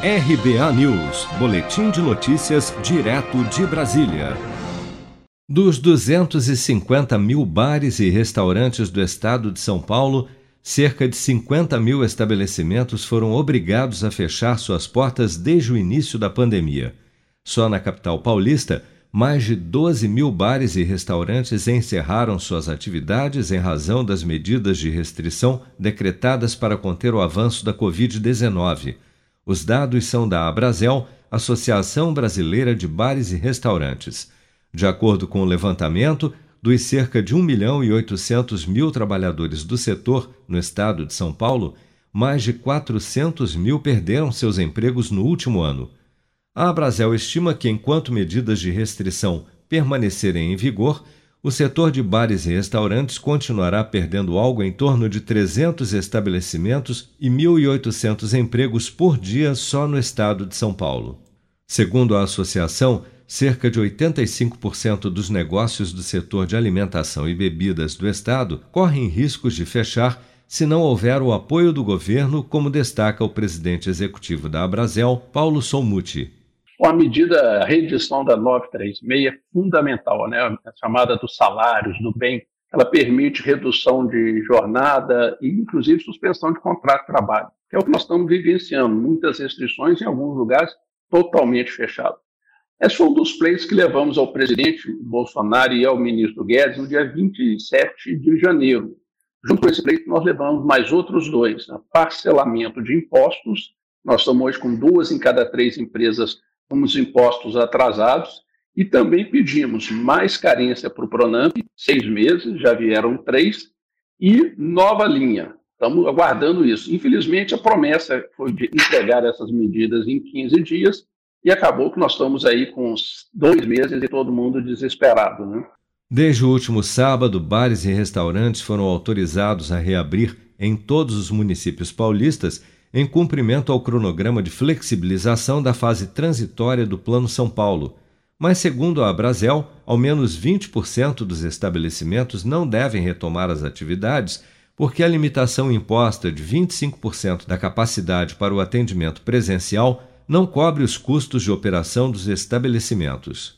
RBA News, Boletim de Notícias, direto de Brasília. Dos 250 mil bares e restaurantes do estado de São Paulo, cerca de 50 mil estabelecimentos foram obrigados a fechar suas portas desde o início da pandemia. Só na capital paulista, mais de 12 mil bares e restaurantes encerraram suas atividades em razão das medidas de restrição decretadas para conter o avanço da Covid-19. Os dados são da Abrazel, Associação Brasileira de Bares e Restaurantes. De acordo com o levantamento, dos cerca de 1 milhão e 800 mil trabalhadores do setor no estado de São Paulo, mais de 400 mil perderam seus empregos no último ano. A Abrazel estima que, enquanto medidas de restrição permanecerem em vigor, o setor de bares e restaurantes continuará perdendo algo em torno de 300 estabelecimentos e 1.800 empregos por dia só no estado de São Paulo. Segundo a associação, cerca de 85% dos negócios do setor de alimentação e bebidas do estado correm riscos de fechar se não houver o apoio do governo, como destaca o presidente executivo da Abrazel, Paulo Solmuti. A medida, a reedição da 936 é fundamental, né? a chamada dos salários, do bem. Ela permite redução de jornada e, inclusive, suspensão de contrato de trabalho, que é o que nós estamos vivenciando. Muitas restrições, em alguns lugares, totalmente fechados. Esse foi um dos pleitos que levamos ao presidente Bolsonaro e ao ministro Guedes no dia 27 de janeiro. Junto com esse pleito, nós levamos mais outros dois: né? parcelamento de impostos. Nós estamos hoje com duas em cada três empresas com os impostos atrasados e também pedimos mais carência para o Pronamp, seis meses, já vieram três, e nova linha. Estamos aguardando isso. Infelizmente, a promessa foi de entregar essas medidas em 15 dias e acabou que nós estamos aí com dois meses e todo mundo desesperado. Né? Desde o último sábado, bares e restaurantes foram autorizados a reabrir em todos os municípios paulistas em cumprimento ao cronograma de flexibilização da fase transitória do Plano São Paulo. Mas, segundo a Abrazel, ao menos 20% dos estabelecimentos não devem retomar as atividades porque a limitação imposta de 25% da capacidade para o atendimento presencial não cobre os custos de operação dos estabelecimentos.